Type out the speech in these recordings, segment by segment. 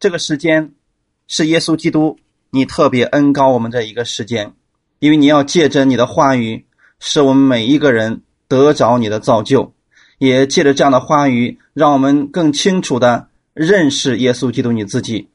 这个时间是耶稣基督你特别恩高我们这一个时间，因为你要借着你的话语，使我们每一个人得着你的造就，也借着这样的话语，让我们更清楚的认识耶稣基督你自己，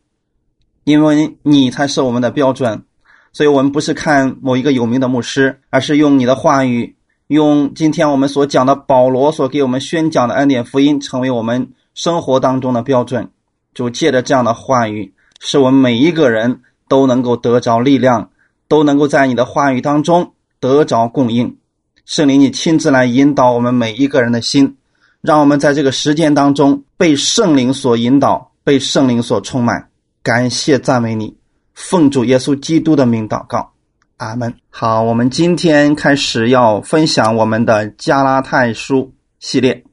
因为你才是我们的标准。所以，我们不是看某一个有名的牧师，而是用你的话语，用今天我们所讲的保罗所给我们宣讲的恩典福音，成为我们生活当中的标准。就借着这样的话语，使我们每一个人都能够得着力量，都能够在你的话语当中得着供应。圣灵，你亲自来引导我们每一个人的心，让我们在这个时间当中被圣灵所引导，被圣灵所充满。感谢赞美你。奉主耶稣基督的名祷告，阿门。好，我们今天开始要分享我们的加拉太书系列。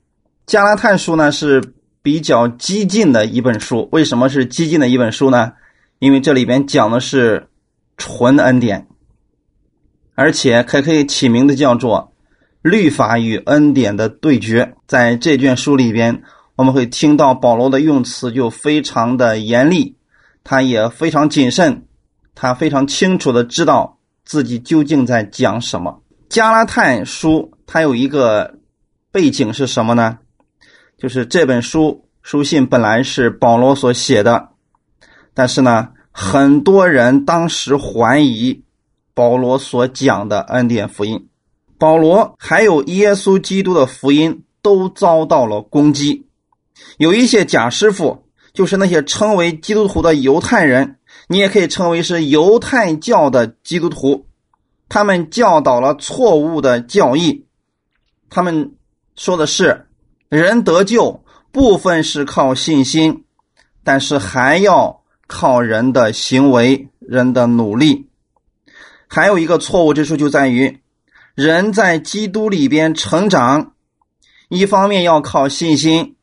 加拉太书呢是比较激进的一本书。为什么是激进的一本书呢？因为这里边讲的是纯恩典，而且还可以起名字叫做“律法与恩典的对决”。在这卷书里边，我们会听到保罗的用词就非常的严厉。他也非常谨慎，他非常清楚的知道自己究竟在讲什么。加拉太书它有一个背景是什么呢？就是这本书书信本来是保罗所写的，但是呢，很多人当时怀疑保罗所讲的恩典福音，保罗还有耶稣基督的福音都遭到了攻击，有一些假师傅。就是那些称为基督徒的犹太人，你也可以称为是犹太教的基督徒，他们教导了错误的教义。他们说的是，人得救部分是靠信心，但是还要靠人的行为、人的努力。还有一个错误之处就在于，人在基督里边成长，一方面要靠信心，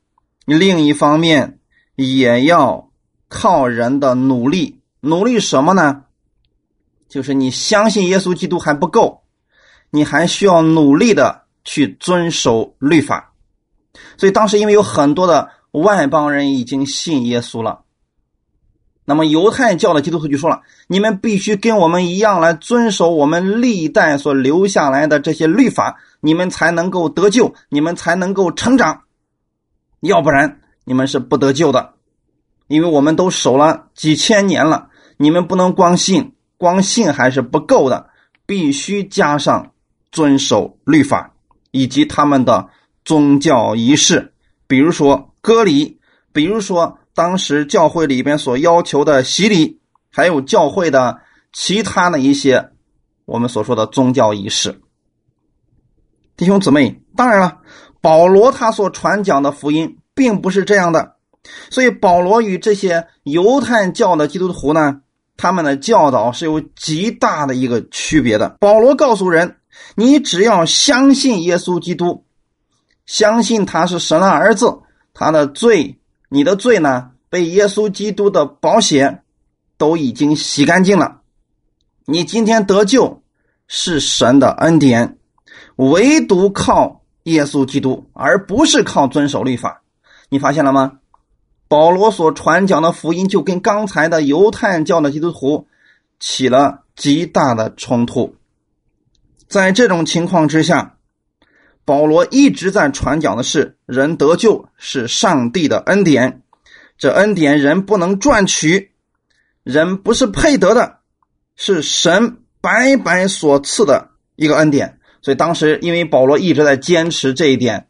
另一方面。也要靠人的努力，努力什么呢？就是你相信耶稣基督还不够，你还需要努力的去遵守律法。所以当时因为有很多的外邦人已经信耶稣了，那么犹太教的基督徒就说了：“你们必须跟我们一样来遵守我们历代所留下来的这些律法，你们才能够得救，你们才能够成长，要不然。”你们是不得救的，因为我们都守了几千年了。你们不能光信，光信还是不够的，必须加上遵守律法以及他们的宗教仪式，比如说割礼，比如说当时教会里边所要求的洗礼，还有教会的其他的一些我们所说的宗教仪式。弟兄姊妹，当然了，保罗他所传讲的福音。并不是这样的，所以保罗与这些犹太教的基督徒呢，他们的教导是有极大的一个区别的。保罗告诉人：你只要相信耶稣基督，相信他是神的儿子，他的罪，你的罪呢，被耶稣基督的宝血都已经洗干净了。你今天得救是神的恩典，唯独靠耶稣基督，而不是靠遵守律法。你发现了吗？保罗所传讲的福音就跟刚才的犹太教的基督徒起了极大的冲突。在这种情况之下，保罗一直在传讲的是人得救是上帝的恩典，这恩典人不能赚取，人不是配得的，是神白白所赐的一个恩典。所以当时因为保罗一直在坚持这一点。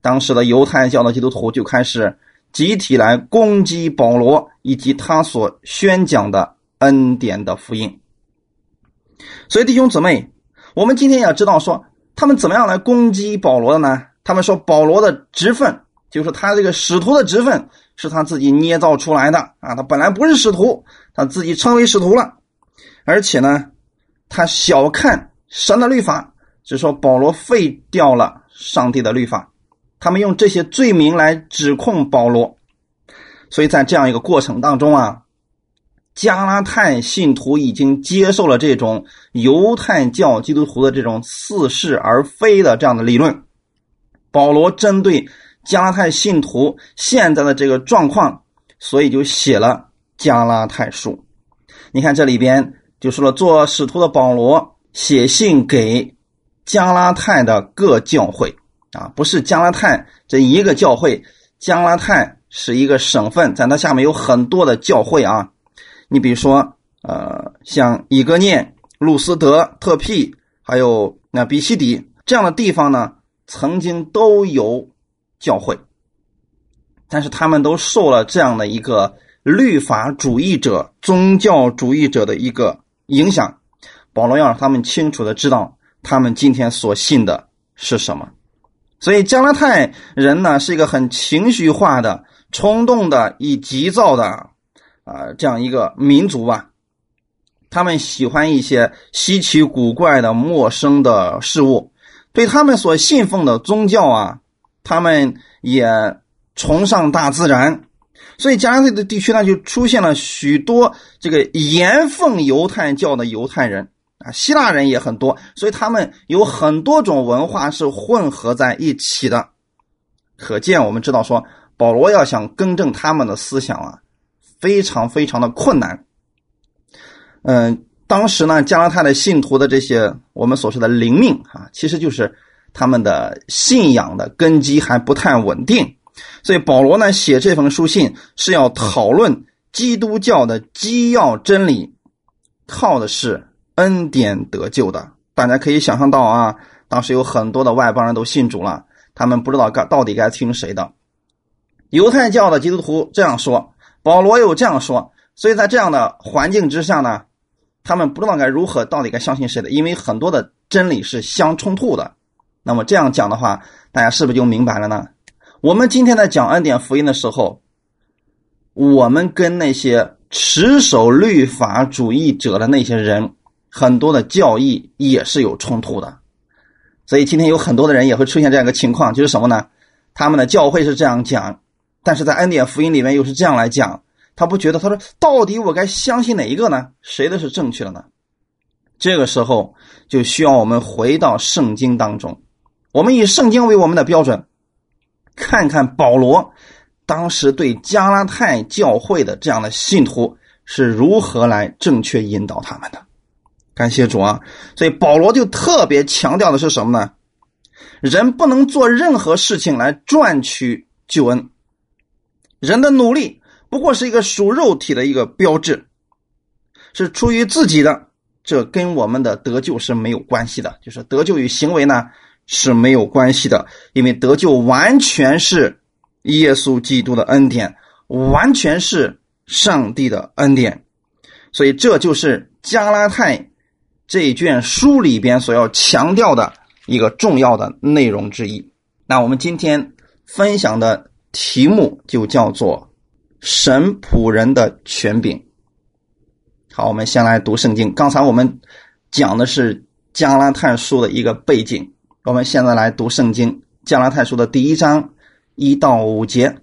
当时的犹太教的基督徒就开始集体来攻击保罗以及他所宣讲的恩典的福音。所以弟兄姊妹，我们今天要知道说他们怎么样来攻击保罗的呢？他们说保罗的职分，就是他这个使徒的职分是他自己捏造出来的啊，他本来不是使徒，他自己称为使徒了，而且呢，他小看神的律法，就说保罗废掉了上帝的律法。他们用这些罪名来指控保罗，所以在这样一个过程当中啊，加拉太信徒已经接受了这种犹太教基督徒的这种似是而非的这样的理论。保罗针对加拉太信徒现在的这个状况，所以就写了加拉太书。你看这里边就说了，做使徒的保罗写信给加拉太的各教会啊，不是加拉太这一个教会，加拉太是一个省份，在它下面有很多的教会啊。你比如说，呃，像以格念、路斯德、特庇，还有那比西底这样的地方呢，曾经都有教会，但是他们都受了这样的一个律法主义者、宗教主义者的一个影响。保罗要让他们清楚的知道，他们今天所信的是什么。所以加拉太人呢，是一个很情绪化的、冲动的、以急躁的。啊，这样一个民族吧，他们喜欢一些稀奇古怪的、陌生的事物，对他们所信奉的宗教啊，他们也崇尚大自然，所以加拉太的地区呢，就出现了许多这个严奉犹太教的犹太人啊，希腊人也很多，所以他们有很多种文化是混合在一起的，可见我们知道说，保罗要想更正他们的思想啊。非常非常的困难。嗯，当时呢，加拉太的信徒的这些我们所说的灵命啊，其实就是他们的信仰的根基还不太稳定。所以保罗呢写这封书信是要讨论基督教的基要真理，靠的是恩典得救的。大家可以想象到啊，当时有很多的外邦人都信主了，他们不知道该到底该听谁的。犹太教的基督徒这样说。保罗又这样说，所以在这样的环境之下呢，他们不知道该如何，到底该相信谁的，因为很多的真理是相冲突的。那么这样讲的话，大家是不是就明白了呢？我们今天在讲恩典福音的时候，我们跟那些持守律法主义者的那些人，很多的教义也是有冲突的。所以今天有很多的人也会出现这样一个情况，就是什么呢？他们的教会是这样讲。但是在恩典福音里面又是这样来讲，他不觉得他说到底我该相信哪一个呢？谁的是正确的呢？这个时候就需要我们回到圣经当中，我们以圣经为我们的标准，看看保罗当时对加拉太教会的这样的信徒是如何来正确引导他们的。感谢主啊！所以保罗就特别强调的是什么呢？人不能做任何事情来赚取救恩。人的努力不过是一个属肉体的一个标志，是出于自己的，这跟我们的得救是没有关系的。就是得救与行为呢是没有关系的，因为得救完全是耶稣基督的恩典，完全是上帝的恩典。所以这就是加拉太这一卷书里边所要强调的一个重要的内容之一。那我们今天分享的。题目就叫做“神仆人的权柄”。好，我们先来读圣经。刚才我们讲的是加拉太书的一个背景，我们现在来读圣经。加拉太书的第一章一到五节：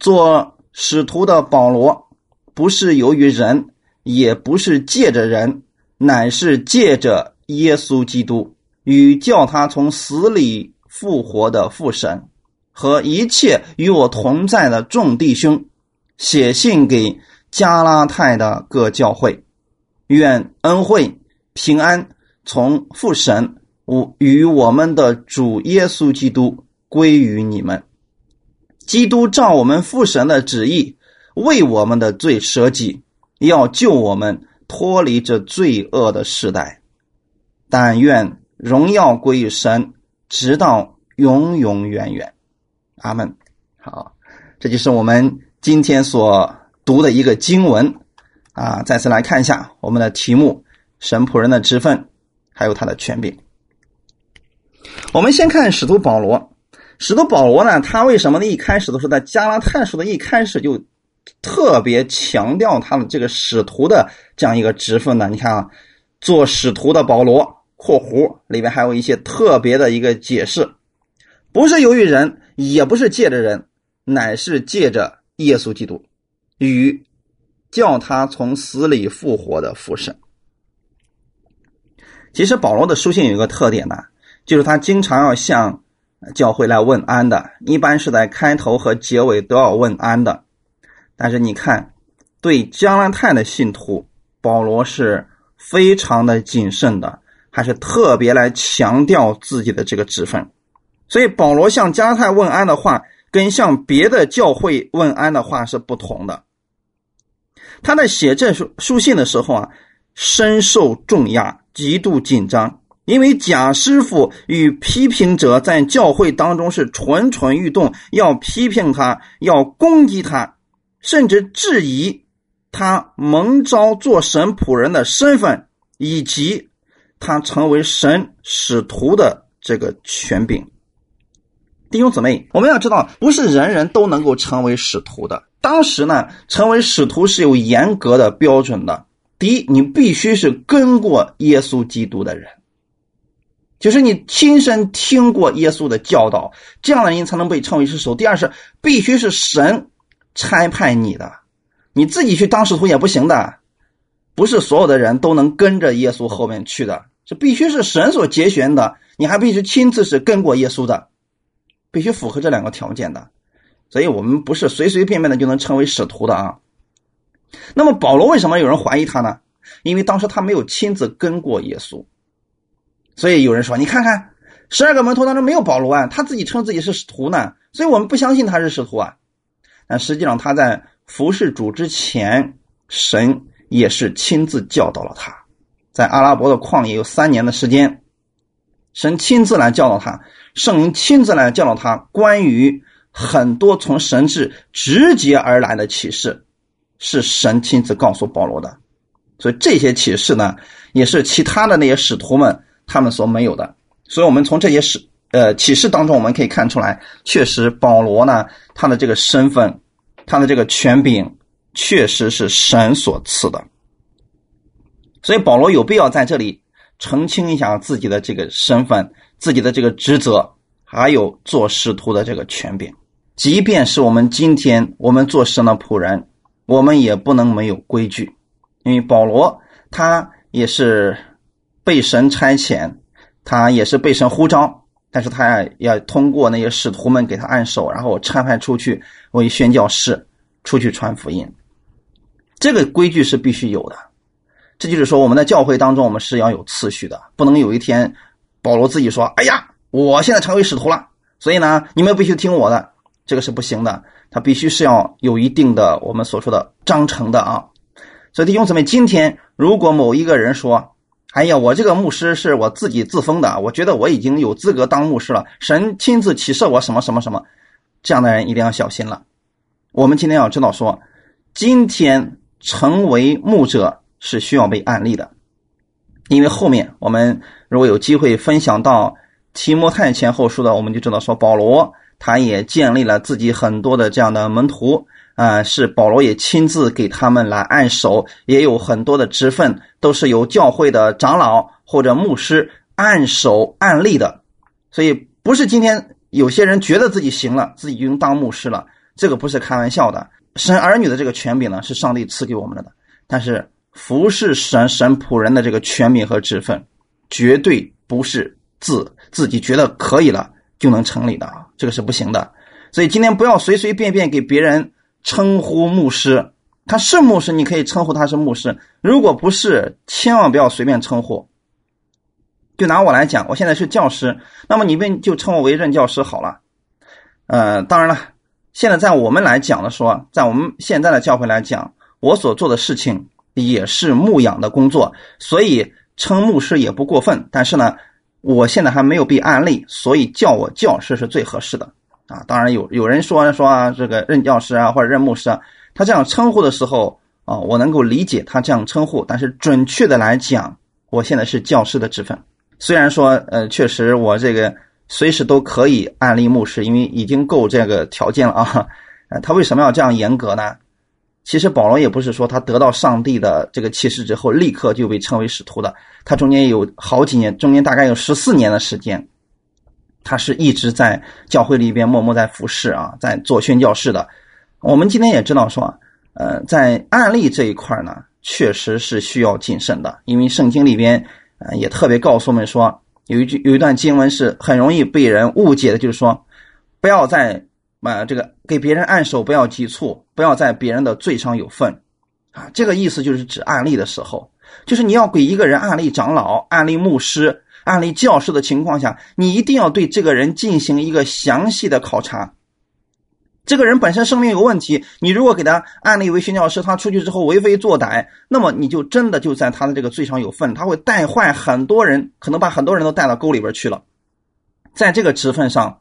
做使徒的保罗，不是由于人，也不是借着人，乃是借着耶稣基督与叫他从死里复活的父神。和一切与我同在的众弟兄，写信给加拉太的各教会，愿恩惠平安从父神我与我们的主耶稣基督归于你们。基督照我们父神的旨意，为我们的罪舍己，要救我们脱离这罪恶的时代。但愿荣耀归于神，直到永永远远。阿门。好，这就是我们今天所读的一个经文啊。再次来看一下我们的题目：神仆人的职分，还有他的权柄。我们先看使徒保罗。使徒保罗呢，他为什么呢？一开始都是在加拉太书的一开始就特别强调他的这个使徒的这样一个职分呢？你看啊，做使徒的保罗（括弧里面还有一些特别的一个解释），不是由于人。也不是借着人，乃是借着耶稣基督与叫他从死里复活的父神。其实保罗的书信有一个特点呢，就是他经常要向教会来问安的，一般是在开头和结尾都要问安的。但是你看，对加拉泰的信徒，保罗是非常的谨慎的，还是特别来强调自己的这个职分。所以保罗向加泰问安的话，跟向别的教会问安的话是不同的。他在写这书书信的时候啊，深受重压，极度紧张，因为贾师傅与批评者在教会当中是蠢蠢欲动，要批评他，要攻击他，甚至质疑他蒙召做神仆人的身份，以及他成为神使徒的这个权柄。弟兄姊妹，我们要知道，不是人人都能够成为使徒的。当时呢，成为使徒是有严格的标准的。第一，你必须是跟过耶稣基督的人，就是你亲身听过耶稣的教导，这样的人才能被称为是使徒。第二是，必须是神差派你的，你自己去当使徒也不行的，不是所有的人都能跟着耶稣后面去的，这必须是神所节选的，你还必须亲自是跟过耶稣的。必须符合这两个条件的，所以我们不是随随便便的就能成为使徒的啊。那么保罗为什么有人怀疑他呢？因为当时他没有亲自跟过耶稣，所以有人说：“你看看，十二个门徒当中没有保罗啊，他自己称自己是使徒呢，所以我们不相信他是使徒啊。”但实际上他在服侍主之前，神也是亲自教导了他，在阿拉伯的旷野有三年的时间，神亲自来教导他。圣灵亲自来教导他关于很多从神智直接而来的启示，是神亲自告诉保罗的。所以这些启示呢，也是其他的那些使徒们他们所没有的。所以，我们从这些使呃启示当中，我们可以看出来，确实保罗呢，他的这个身份，他的这个权柄，确实是神所赐的。所以，保罗有必要在这里澄清一下自己的这个身份。自己的这个职责，还有做使徒的这个权柄，即便是我们今天我们做神的仆人，我们也不能没有规矩。因为保罗他也是被神差遣，他也是被神呼召，但是他要通过那些使徒们给他按手，然后差派出去为宣教士出去传福音。这个规矩是必须有的。这就是说，我们在教会当中，我们是要有次序的，不能有一天。保罗自己说：“哎呀，我现在成为使徒了，所以呢，你们必须听我的，这个是不行的。他必须是要有一定的我们所说的章程的啊。所以弟兄姊妹，今天如果某一个人说：‘哎呀，我这个牧师是我自己自封的，我觉得我已经有资格当牧师了，神亲自启示我什么什么什么’，这样的人一定要小心了。我们今天要知道说，今天成为牧者是需要被案例的。”因为后面我们如果有机会分享到提摩太前后书的，我们就知道说保罗他也建立了自己很多的这样的门徒啊，是保罗也亲自给他们来按手，也有很多的职分都是由教会的长老或者牧师按手按立的，所以不是今天有些人觉得自己行了，自己就能当牧师了，这个不是开玩笑的。神儿女的这个权柄呢，是上帝赐给我们的，但是。服侍神神仆人的这个权柄和职分，绝对不是自自己觉得可以了就能成立的啊，这个是不行的。所以今天不要随随便便给别人称呼牧师，他是牧师，你可以称呼他是牧师；如果不是，千万不要随便称呼。就拿我来讲，我现在是教师，那么你们就称我为任教师好了。呃，当然了，现在在我们来讲的说，在我们现在的教会来讲，我所做的事情。也是牧养的工作，所以称牧师也不过分。但是呢，我现在还没有被案例，所以叫我教师是最合适的啊。当然有有人说说啊，这个任教师啊或者任牧师啊，他这样称呼的时候啊，我能够理解他这样称呼。但是准确的来讲，我现在是教师的职分。虽然说呃，确实我这个随时都可以案例牧师，因为已经够这个条件了啊。呃，他为什么要这样严格呢？其实保罗也不是说他得到上帝的这个启示之后立刻就被称为使徒的，他中间有好几年，中间大概有十四年的时间，他是一直在教会里边默默在服侍啊，在做宣教士的。我们今天也知道说，呃，在案例这一块呢，确实是需要谨慎的，因为圣经里边呃也特别告诉我们说，有一句有一段经文是很容易被人误解的，就是说，不要在啊，这个给别人按手不要急促，不要在别人的罪上有份，啊，这个意思就是指案例的时候，就是你要给一个人案例长老、案例牧师、案例教师的情况下，你一定要对这个人进行一个详细的考察。这个人本身生命有问题，你如果给他案例为宣教师，他出去之后为非作歹，那么你就真的就在他的这个罪上有份，他会带坏很多人，可能把很多人都带到沟里边去了。在这个职分上。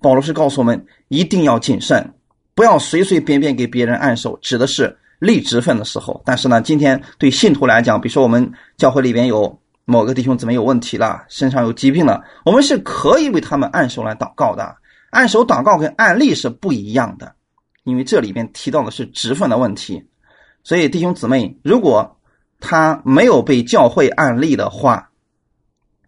保罗是告诉我们一定要谨慎，不要随随便便给别人按手，指的是立职分的时候。但是呢，今天对信徒来讲，比如说我们教会里边有某个弟兄姊妹有问题了，身上有疾病了，我们是可以为他们按手来祷告的。按手祷告跟按例是不一样的，因为这里边提到的是职分的问题。所以弟兄姊妹，如果他没有被教会案例的话，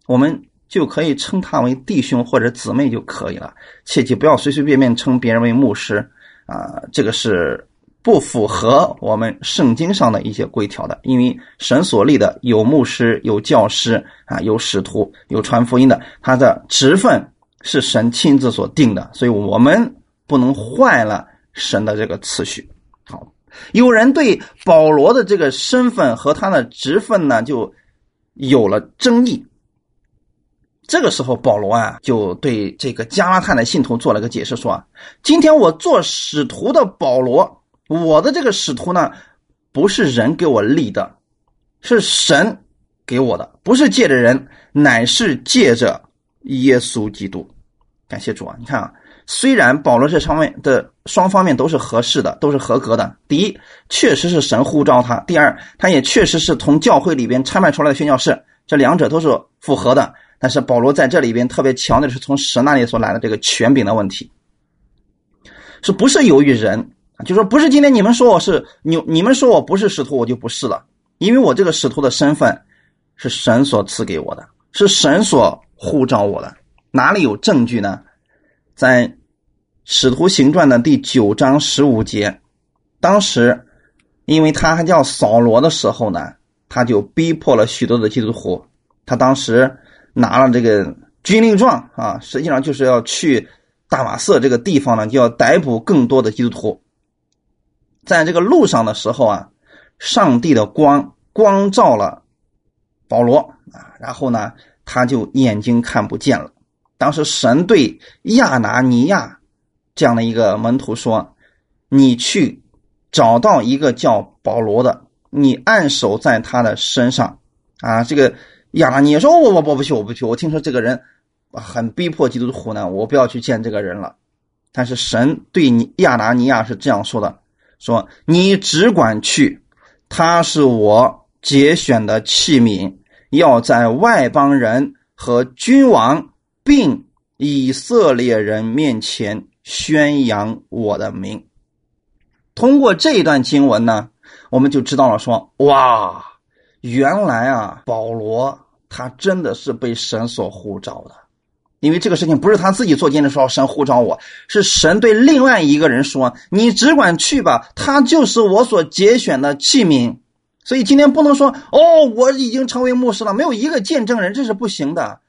我们。就可以称他为弟兄或者姊妹就可以了，切记不要随随便便称别人为牧师啊，这个是不符合我们圣经上的一些规条的。因为神所立的有牧师、有教师啊、有使徒、有传福音的，他的职分是神亲自所定的，所以我们不能坏了神的这个次序。好，有人对保罗的这个身份和他的职分呢，就有了争议。这个时候，保罗啊就对这个加拉太的信徒做了个解释，说：“今天我做使徒的保罗，我的这个使徒呢，不是人给我立的，是神给我的，不是借着人，乃是借着耶稣基督。感谢主啊！你看啊，虽然保罗这方面的双方面都是合适的，都是合格的。第一，确实是神呼召他；第二，他也确实是从教会里边拆派出来的宣教士，这两者都是符合的。”但是保罗在这里边特别强调的是从神那里所来的这个权柄的问题，是不是由于人？就说不是今天你们说我是你，你们说我不是使徒，我就不是了，因为我这个使徒的身份是神所赐给我的，是神所呼召我的。哪里有证据呢？在使徒行传的第九章十五节，当时因为他还叫扫罗的时候呢，他就逼迫了许多的基督徒，他当时。拿了这个军令状啊，实际上就是要去大马色这个地方呢，就要逮捕更多的基督徒。在这个路上的时候啊，上帝的光光照了保罗啊，然后呢，他就眼睛看不见了。当时神对亚拿尼亚这样的一个门徒说：“你去找到一个叫保罗的，你按手在他的身上啊，这个。”亚拿尼亚说：“我我我不去，我不去。我听说这个人很逼迫基督徒呢，我不要去见这个人了。但是神对你亚拿尼亚是这样说的：说你只管去，他是我节选的器皿，要在外邦人和君王并以色列人面前宣扬我的名。通过这一段经文呢，我们就知道了说，哇。”原来啊，保罗他真的是被神所呼召的，因为这个事情不是他自己做见证说神呼召我，是神对另外一个人说：“你只管去吧，他就是我所节选的器皿。”所以今天不能说哦，我已经成为牧师了，没有一个见证人，这是不行的。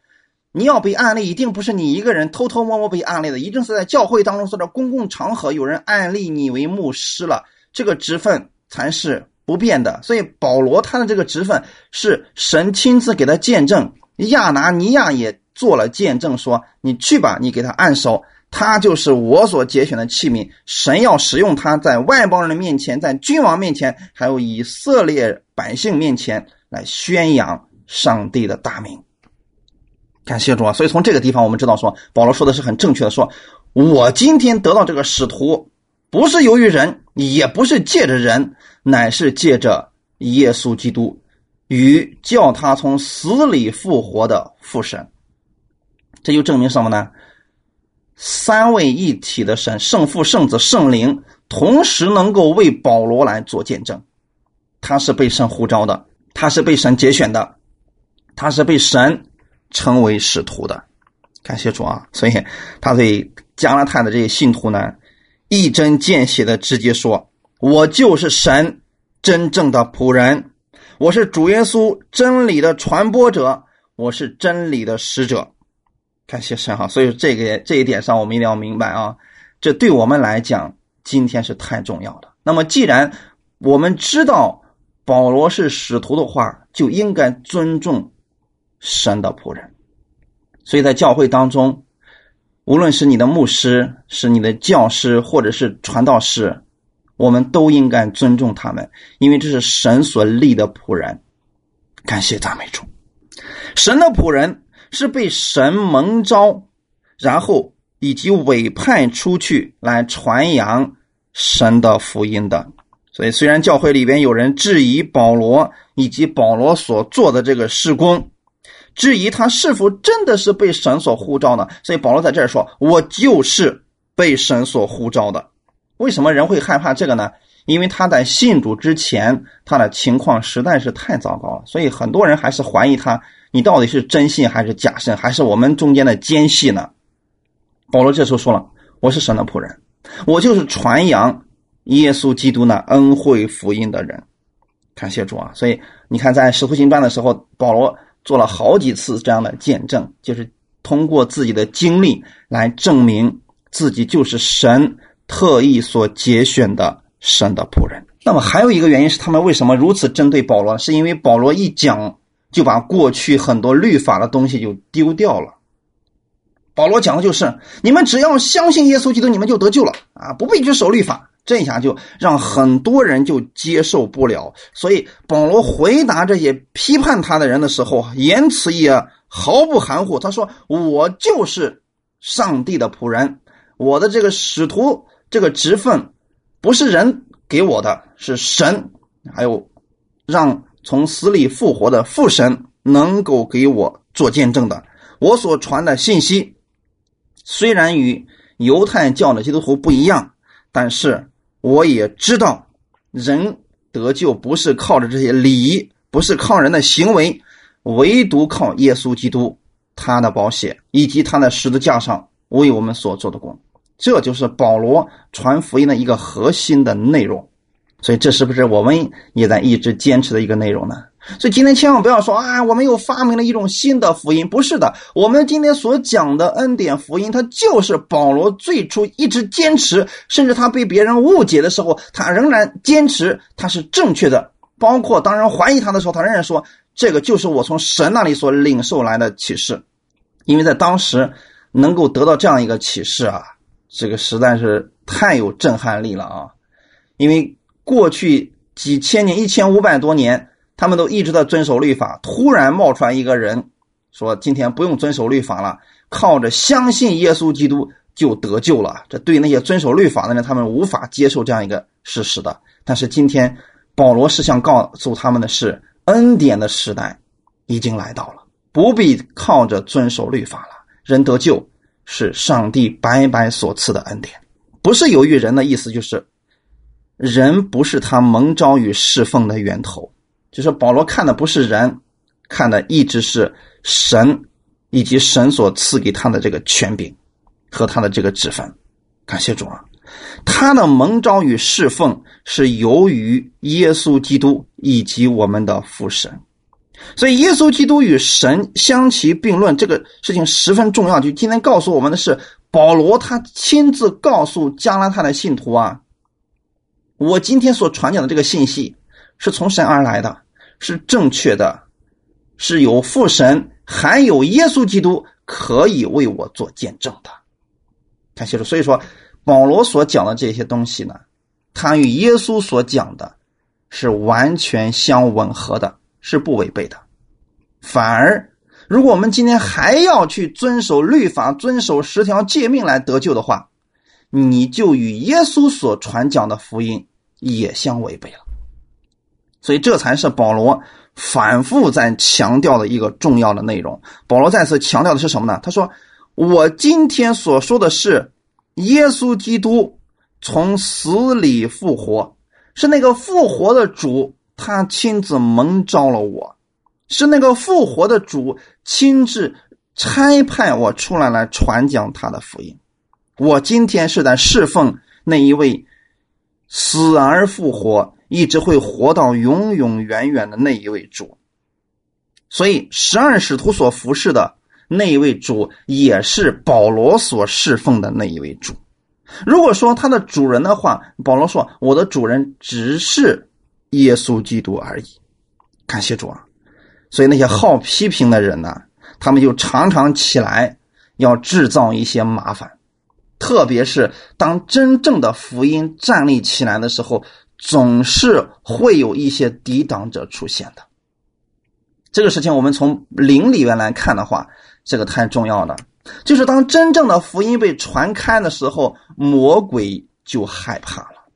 你要被案例，一定不是你一个人偷偷摸摸被案例的，一定是在教会当中或者公共场合有人案例你为牧师了，这个职分才是。不变的，所以保罗他的这个职分是神亲自给他见证，亚拿尼亚也做了见证，说你去吧，你给他按手，他就是我所节选的器皿，神要使用他在外邦人的面前，在君王面前，还有以色列百姓面前来宣扬上帝的大名。感谢主啊！所以从这个地方我们知道，说保罗说的是很正确的，说我今天得到这个使徒。不是由于人，也不是借着人，乃是借着耶稣基督与叫他从死里复活的父神。这就证明什么呢？三位一体的神，圣父、圣子、圣灵，同时能够为保罗来做见证。他是被神呼召的，他是被神节选的，他是被神称为使徒的。感谢主啊！所以他对加拉太的这些信徒呢。一针见血的直接说：“我就是神真正的仆人，我是主耶稣真理的传播者，我是真理的使者。”感谢神哈！所以这个这一点上，我们一定要明白啊，这对我们来讲今天是太重要的。那么，既然我们知道保罗是使徒的话，就应该尊重神的仆人。所以在教会当中，无论是你的牧师、是你的教师，或者是传道师，我们都应该尊重他们，因为这是神所立的仆人。感谢赞美主，神的仆人是被神蒙召，然后以及委派出去来传扬神的福音的。所以，虽然教会里边有人质疑保罗以及保罗所做的这个事工。质疑他是否真的是被神所呼召呢？所以保罗在这儿说：“我就是被神所呼召的。”为什么人会害怕这个呢？因为他在信主之前，他的情况实在是太糟糕了，所以很多人还是怀疑他：你到底是真信还是假信，还是我们中间的奸细呢？保罗这时候说了：“我是神的仆人，我就是传扬耶稣基督那恩惠福音的人。”感谢主啊！所以你看，在使徒行传的时候，保罗。做了好几次这样的见证，就是通过自己的经历来证明自己就是神特意所节选的神的仆人。那么还有一个原因是，他们为什么如此针对保罗？是因为保罗一讲就把过去很多律法的东西就丢掉了。保罗讲的就是，你们只要相信耶稣基督，你们就得救了啊，不必去守律法。这下就让很多人就接受不了，所以保罗回答这些批判他的人的时候，言辞也毫不含糊。他说：“我就是上帝的仆人，我的这个使徒这个职分不是人给我的，是神，还有让从死里复活的父神能够给我做见证的。我所传的信息虽然与犹太教的基督徒不一样，但是。”我也知道，人得救不是靠着这些礼，不是靠人的行为，唯独靠耶稣基督他的保险以及他的十字架上为我们所做的功。这就是保罗传福音的一个核心的内容。所以，这是不是我们也在一直坚持的一个内容呢？所以今天千万不要说啊，我们又发明了一种新的福音，不是的。我们今天所讲的恩典福音，它就是保罗最初一直坚持，甚至他被别人误解的时候，他仍然坚持他是正确的。包括当人怀疑他的时候，他仍然说这个就是我从神那里所领受来的启示。因为在当时能够得到这样一个启示啊，这个实在是太有震撼力了啊！因为过去几千年、一千五百多年。他们都一直在遵守律法，突然冒出来一个人，说今天不用遵守律法了，靠着相信耶稣基督就得救了。这对那些遵守律法的人，他们无法接受这样一个事实的。但是今天保罗是想告诉他们的是，恩典的时代已经来到了，不必靠着遵守律法了。人得救是上帝白白所赐的恩典，不是由于人的意思，就是人不是他蒙召与侍奉的源头。就是保罗看的不是人，看的一直是神，以及神所赐给他的这个权柄和他的这个职分。感谢主啊！他的蒙召与侍奉是由于耶稣基督以及我们的父神，所以耶稣基督与神相提并论这个事情十分重要。就今天告诉我们的是，保罗他亲自告诉加拉太的信徒啊，我今天所传讲的这个信息是从神而来的。是正确的，是有父神，还有耶稣基督可以为我做见证的。看清楚，所以说保罗所讲的这些东西呢，他与耶稣所讲的是完全相吻合的，是不违背的。反而，如果我们今天还要去遵守律法、遵守十条诫命来得救的话，你就与耶稣所传讲的福音也相违背了。所以，这才是保罗反复在强调的一个重要的内容。保罗再次强调的是什么呢？他说：“我今天所说的是耶稣基督从死里复活，是那个复活的主，他亲自蒙召了我，是那个复活的主亲自差派我出来来传讲他的福音。我今天是在侍奉那一位死而复活。”一直会活到永永远远的那一位主，所以十二使徒所服侍的那一位主，也是保罗所侍奉的那一位主。如果说他的主人的话，保罗说：“我的主人只是耶稣基督而已。”感谢主啊！所以那些好批评的人呢，他们就常常起来要制造一些麻烦，特别是当真正的福音站立起来的时候，总是会有一些抵挡者出现的。这个事情我们从灵里面来看的话，这个太重要了。就是当真正的福音被传开的时候，魔鬼就害怕了。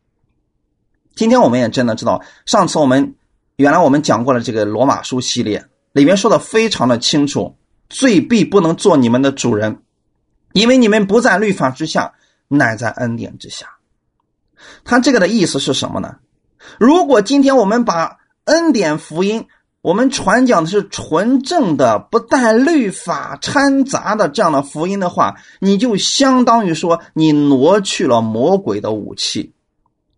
今天我们也真的知道，上次我们原来我们讲过了这个罗马书系列，里面说的非常的清楚，罪必不能做你们的主人，因为你们不在律法之下，乃在恩典之下。他这个的意思是什么呢？如果今天我们把恩典福音，我们传讲的是纯正的、不带律法掺杂的这样的福音的话，你就相当于说你挪去了魔鬼的武器，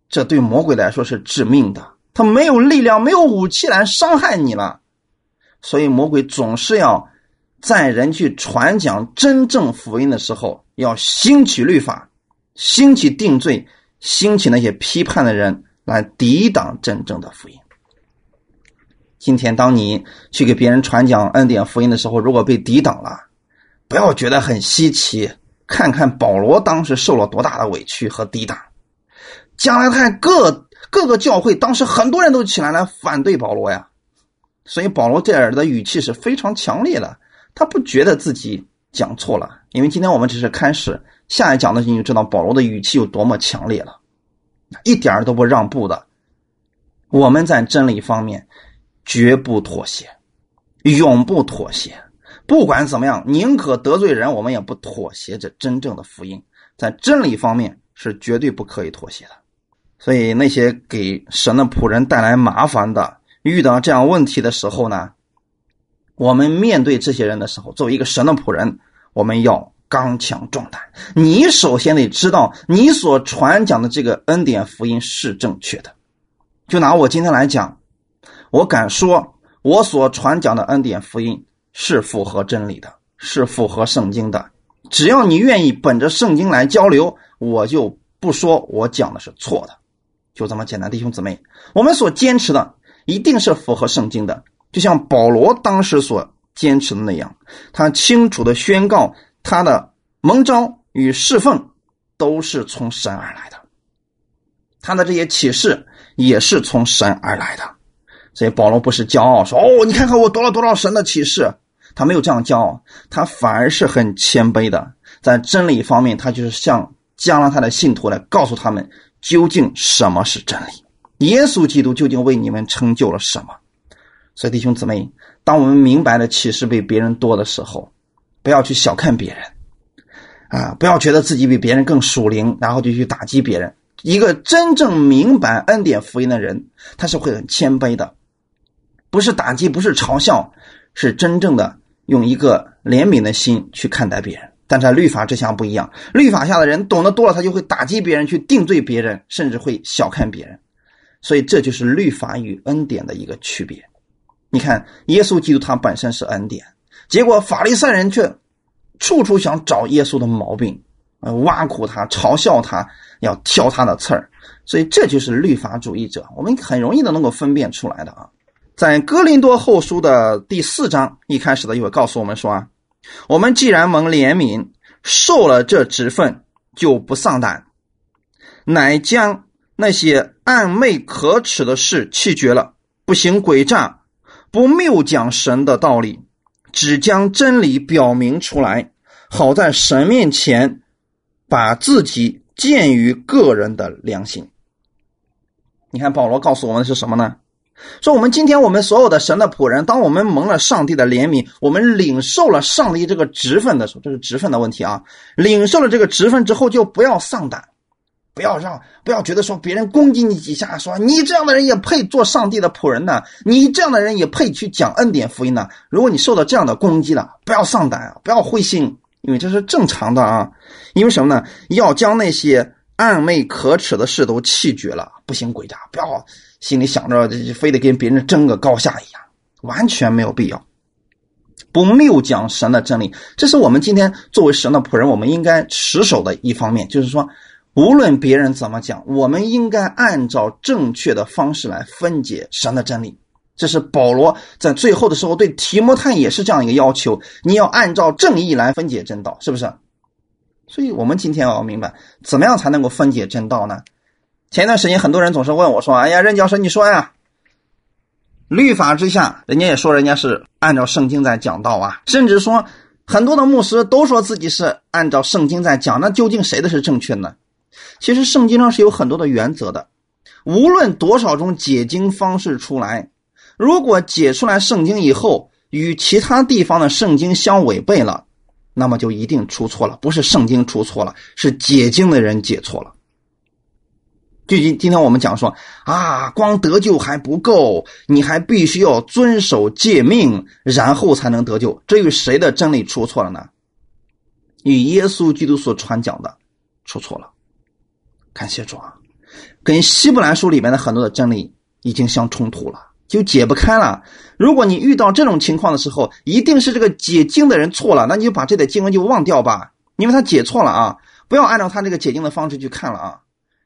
这对魔鬼来说是致命的。他没有力量、没有武器来伤害你了，所以魔鬼总是要在人去传讲真正福音的时候，要兴起律法、兴起定罪、兴起那些批判的人来抵挡真正的福音。今天，当你去给别人传讲恩典福音的时候，如果被抵挡了，不要觉得很稀奇。看看保罗当时受了多大的委屈和抵挡。加拉太各各个教会当时很多人都起来来反对保罗呀，所以保罗这儿的语气是非常强烈的。他不觉得自己讲错了，因为今天我们只是开始，下一讲的时候你就知道保罗的语气有多么强烈了，一点都不让步的。我们在真理方面。绝不妥协，永不妥协。不管怎么样，宁可得罪人，我们也不妥协。这真正的福音，在真理方面是绝对不可以妥协的。所以，那些给神的仆人带来麻烦的，遇到这样问题的时候呢，我们面对这些人的时候，作为一个神的仆人，我们要刚强壮胆。你首先得知道，你所传讲的这个恩典福音是正确的。就拿我今天来讲。我敢说，我所传讲的恩典福音是符合真理的，是符合圣经的。只要你愿意本着圣经来交流，我就不说我讲的是错的，就这么简单。弟兄姊妹，我们所坚持的一定是符合圣经的，就像保罗当时所坚持的那样，他清楚的宣告他的蒙召与侍奉都是从神而来的，他的这些启示也是从神而来的。所以保罗不是骄傲说：“哦，你看看我得了多少神的启示。”他没有这样骄傲，他反而是很谦卑的，在真理方面，他就是向加拉太的信徒来告诉他们究竟什么是真理，耶稣基督究竟为你们成就了什么。所以弟兄姊妹，当我们明白的启示比别人多的时候，不要去小看别人，啊，不要觉得自己比别人更属灵，然后就去打击别人。一个真正明白恩典福音的人，他是会很谦卑的。不是打击，不是嘲笑，是真正的用一个怜悯的心去看待别人。但在律法之下不一样，律法下的人懂得多了，他就会打击别人，去定罪别人，甚至会小看别人。所以这就是律法与恩典的一个区别。你看，耶稣基督他本身是恩典，结果法利赛人却处处想找耶稣的毛病，呃，挖苦他，嘲笑他，要挑他的刺儿。所以这就是律法主义者，我们很容易的能够分辨出来的啊。在哥林多后书的第四章一开始的一会告诉我们说啊，我们既然蒙怜悯，受了这职分，就不丧胆，乃将那些暗昧可耻的事弃绝了，不行诡诈，不谬讲神的道理，只将真理表明出来，好在神面前把自己鉴于个人的良心。你看保罗告诉我们的是什么呢？说我们今天我们所有的神的仆人，当我们蒙了上帝的怜悯，我们领受了上帝这个职分的时候，这是职分的问题啊！领受了这个职分之后，就不要丧胆，不要让，不要觉得说别人攻击你几下，说你这样的人也配做上帝的仆人呢？你这样的人也配去讲恩典福音呢？如果你受到这样的攻击了，不要丧胆，不要灰心，因为这是正常的啊！因为什么呢？要将那些暗昧可耻的事都弃绝了，不行诡诈，不要。心里想着，非得跟别人争个高下一样，完全没有必要。不谬讲神的真理，这是我们今天作为神的仆人，我们应该持守的一方面。就是说，无论别人怎么讲，我们应该按照正确的方式来分解神的真理。这是保罗在最后的时候对提摩太也是这样一个要求：你要按照正义来分解真道，是不是？所以，我们今天要明白，怎么样才能够分解真道呢？前一段时间，很多人总是问我说：“哎呀，任教授，你说呀，律法之下，人家也说人家是按照圣经在讲道啊，甚至说很多的牧师都说自己是按照圣经在讲，那究竟谁的是正确呢？其实，圣经上是有很多的原则的，无论多少种解经方式出来。”如果解出来圣经以后与其他地方的圣经相违背了，那么就一定出错了，不是圣经出错了，是解经的人解错了。就今今天我们讲说啊，光得救还不够，你还必须要遵守诫命，然后才能得救。这与谁的真理出错了呢？与耶稣基督所传讲的出错了。感谢主啊，跟希伯来书里面的很多的真理已经相冲突了。就解不开了。如果你遇到这种情况的时候，一定是这个解经的人错了，那你就把这点经文就忘掉吧，因为他解错了啊！不要按照他这个解经的方式去看了啊！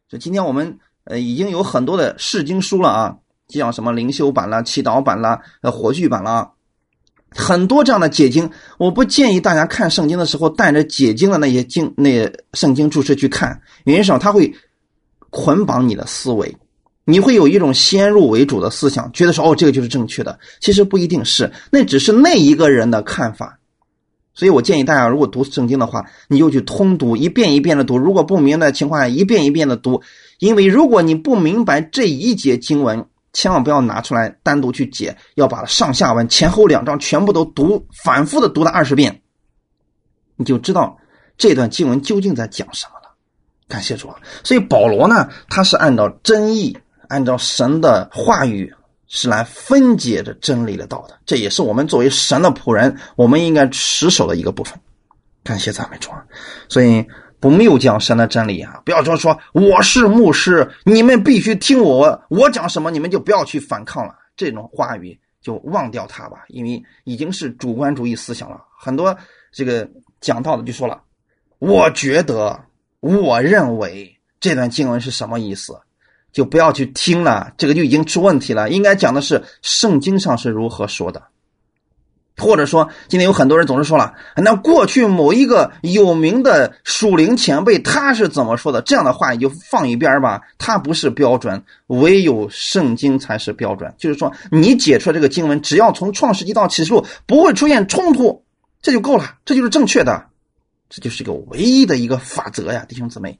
就今天我们呃已经有很多的释经书了啊，像什么灵修版啦、祈祷版啦、呃火炬版了，很多这样的解经，我不建议大家看圣经的时候带着解经的那些经那圣经注释去看，原因是他会捆绑你的思维。你会有一种先入为主的思想，觉得说哦，这个就是正确的。其实不一定是，那只是那一个人的看法。所以我建议大家，如果读圣经的话，你就去通读，一遍一遍的读。如果不明白的情况下，一遍一遍的读。因为如果你不明白这一节经文，千万不要拿出来单独去解，要把上下文、前后两章全部都读，反复的读了二十遍，你就知道这段经文究竟在讲什么了。感谢主啊。所以保罗呢，他是按照真意。按照神的话语是来分解着真理的道的，这也是我们作为神的仆人，我们应该持守的一个部分。感谢赞美主啊！所以不谬讲神的真理啊！不要说说我是牧师，你们必须听我，我讲什么你们就不要去反抗了。这种话语就忘掉它吧，因为已经是主观主义思想了。很多这个讲道的就说了，我觉得，我认为这段经文是什么意思？就不要去听了，这个就已经出问题了。应该讲的是圣经上是如何说的，或者说今天有很多人总是说了，那过去某一个有名的属灵前辈他是怎么说的？这样的话你就放一边吧，他不是标准，唯有圣经才是标准。就是说你解出来这个经文，只要从创世纪到启示录不会出现冲突，这就够了，这就是正确的，这就是个唯一的一个法则呀，弟兄姊妹。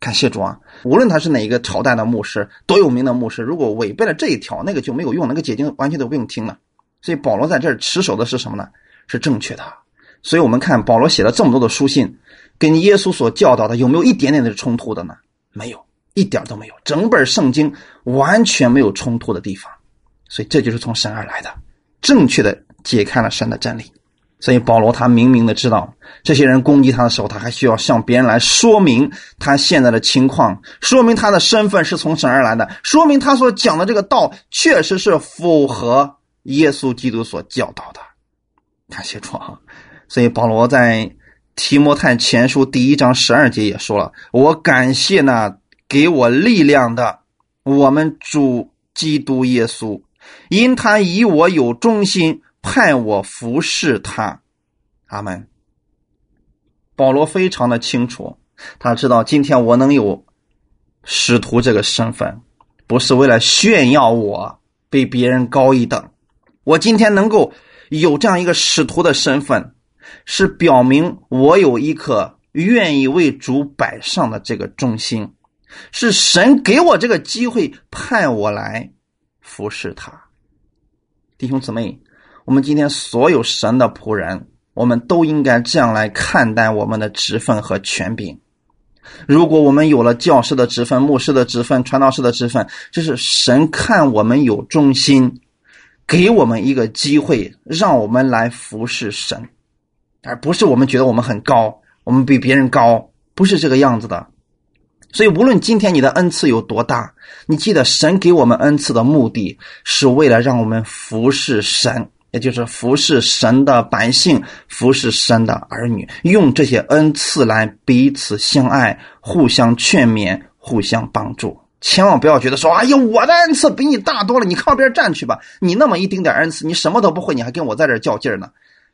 感谢主啊！无论他是哪一个朝代的牧师，多有名的牧师，如果违背了这一条，那个就没有用，那个解经完全都不用听了。所以保罗在这儿持守的是什么呢？是正确的。所以我们看保罗写了这么多的书信，跟耶稣所教导的有没有一点点的冲突的呢？没有，一点都没有。整本圣经完全没有冲突的地方。所以这就是从神而来的，正确的解开了神的真理。所以保罗他明明的知道，这些人攻击他的时候，他还需要向别人来说明他现在的情况，说明他的身份是从神而来的，说明他所讲的这个道确实是符合耶稣基督所教导的。感谢主啊！所以保罗在提摩太前书第一章十二节也说了：“我感谢那给我力量的我们主基督耶稣，因他以我有忠心。”派我服侍他，阿门。保罗非常的清楚，他知道今天我能有使徒这个身份，不是为了炫耀我比别人高一等。我今天能够有这样一个使徒的身份，是表明我有一颗愿意为主摆上的这个忠心，是神给我这个机会派我来服侍他，弟兄姊妹。我们今天所有神的仆人，我们都应该这样来看待我们的职分和权柄。如果我们有了教师的职分、牧师的职分、传道士的职分，这是神看我们有忠心，给我们一个机会，让我们来服侍神，而不是我们觉得我们很高，我们比别人高，不是这个样子的。所以，无论今天你的恩赐有多大，你记得神给我们恩赐的目的是为了让我们服侍神。也就是服侍神的百姓，服侍神的儿女，用这些恩赐来彼此相爱，互相劝勉，互相帮助。千万不要觉得说：“哎呀，我的恩赐比你大多了，你靠边站去吧。你那么一丁点恩赐，你什么都不会，你还跟我在这较劲呢？”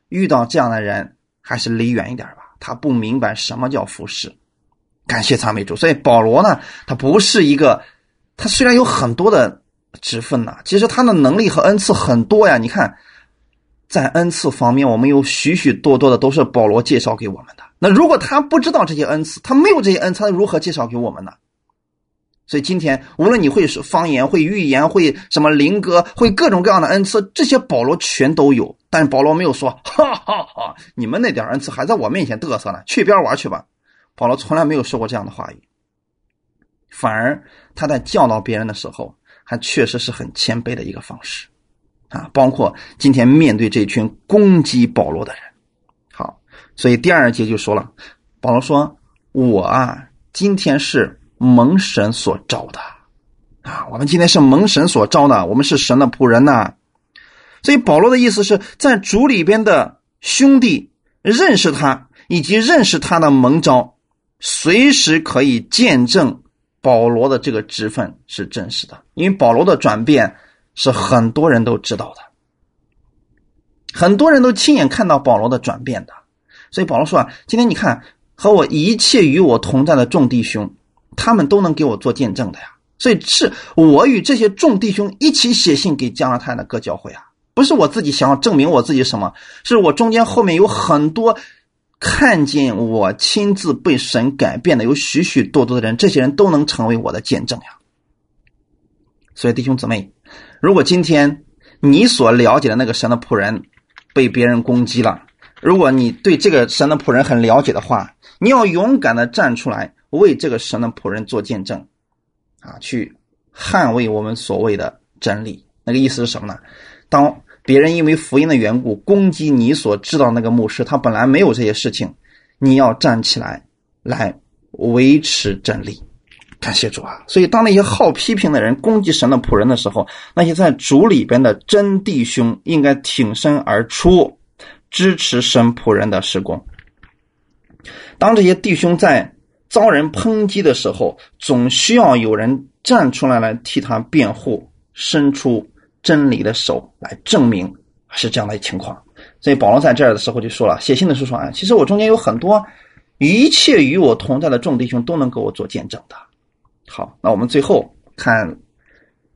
遇到这样的人，还是离远一点吧。他不明白什么叫服侍。感谢赞美主。所以保罗呢，他不是一个，他虽然有很多的职分呐，其实他的能力和恩赐很多呀。你看，在恩赐方面，我们有许许多多的都是保罗介绍给我们的。那如果他不知道这些恩赐，他没有这些恩赐，他如何介绍给我们呢？所以今天，无论你会说方言、会预言、会什么灵歌、会各种各样的恩赐，这些保罗全都有。但是保罗没有说：“哈哈哈，你们那点恩赐还在我面前嘚瑟呢，去边玩去吧。”保罗从来没有说过这样的话语，反而他在教导别人的时候，还确实是很谦卑的一个方式啊。包括今天面对这群攻击保罗的人，好，所以第二节就说了，保罗说：“我啊，今天是。”蒙神所召的啊，我们今天是蒙神所召的，我们是神的仆人呐。所以保罗的意思是在主里边的兄弟认识他，以及认识他的蒙召，随时可以见证保罗的这个职分是真实的。因为保罗的转变是很多人都知道的，很多人都亲眼看到保罗的转变的。所以保罗说啊，今天你看和我一切与我同在的众弟兄。他们都能给我做见证的呀，所以是我与这些众弟兄一起写信给加拿大的各教会啊，不是我自己想要证明我自己什么，是我中间后面有很多看见我亲自被神改变的，有许许多多的人，这些人都能成为我的见证呀。所以弟兄姊妹，如果今天你所了解的那个神的仆人被别人攻击了，如果你对这个神的仆人很了解的话，你要勇敢的站出来。为这个神的仆人做见证，啊，去捍卫我们所谓的真理。那个意思是什么呢？当别人因为福音的缘故攻击你所知道那个牧师，他本来没有这些事情，你要站起来来维持真理。感谢主啊！所以当那些好批评的人攻击神的仆人的时候，那些在主里边的真弟兄应该挺身而出，支持神仆人的施工。当这些弟兄在。遭人抨击的时候，总需要有人站出来来替他辩护，伸出真理的手来证明是这样的情况。所以保罗在这儿的时候就说了，写信的时候说啊，其实我中间有很多一切与我同在的众弟兄都能给我做见证的。好，那我们最后看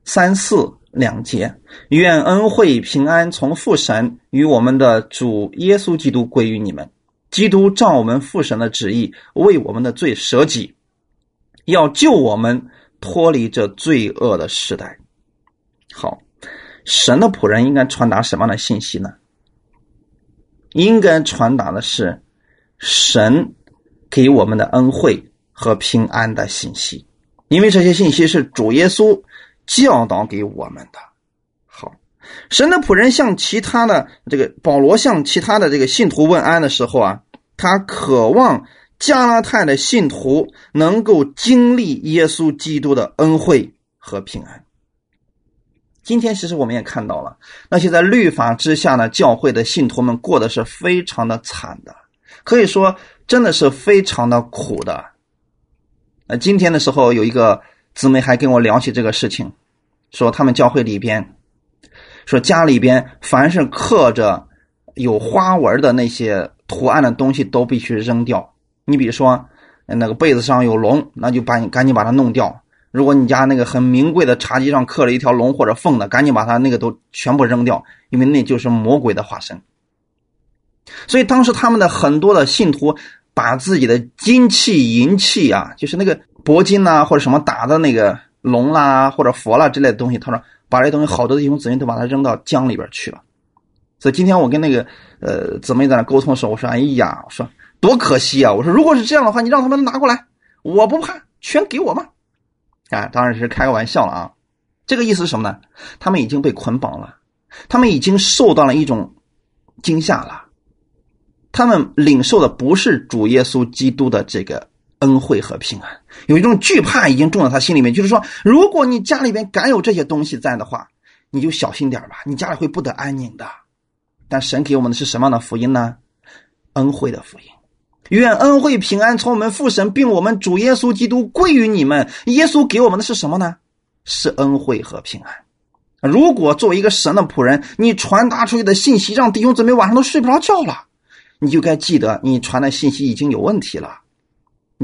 三四两节，愿恩惠平安从父神与我们的主耶稣基督归于你们。基督照我们父神的旨意，为我们的罪舍己，要救我们脱离这罪恶的时代。好，神的仆人应该传达什么样的信息呢？应该传达的是神给我们的恩惠和平安的信息，因为这些信息是主耶稣教导给我们的。神的仆人向其他的这个保罗向其他的这个信徒问安的时候啊，他渴望加拉太的信徒能够经历耶稣基督的恩惠和平安。今天其实我们也看到了，那些在律法之下呢教会的信徒们过得是非常的惨的，可以说真的是非常的苦的。呃，今天的时候有一个姊妹还跟我聊起这个事情，说他们教会里边。说家里边凡是刻着有花纹的那些图案的东西都必须扔掉。你比如说那个被子上有龙，那就把你赶紧把它弄掉。如果你家那个很名贵的茶几上刻了一条龙或者凤的，赶紧把它那个都全部扔掉，因为那就是魔鬼的化身。所以当时他们的很多的信徒把自己的金器银器啊，就是那个铂金呐或者什么打的那个龙啦或者佛啦之类的东西，他说。把这东西好多弟兄姊妹都把它扔到江里边去了，所以今天我跟那个呃姊妹在那沟通的时候，我说：“哎呀，我说多可惜啊！我说如果是这样的话，你让他们拿过来，我不怕，全给我嘛。”啊，当然是开个玩笑了啊。这个意思是什么呢？他们已经被捆绑了，他们已经受到了一种惊吓了，他们领受的不是主耶稣基督的这个。恩惠和平安，有一种惧怕已经种在他心里面。就是说，如果你家里边敢有这些东西在的话，你就小心点吧，你家里会不得安宁的。但神给我们的是什么样的福音呢？恩惠的福音。愿恩惠平安从我们父神并我们主耶稣基督归于你们。耶稣给我们的是什么呢？是恩惠和平安。如果作为一个神的仆人，你传达出去的信息让弟兄姊妹晚上都睡不着觉了，你就该记得你传的信息已经有问题了。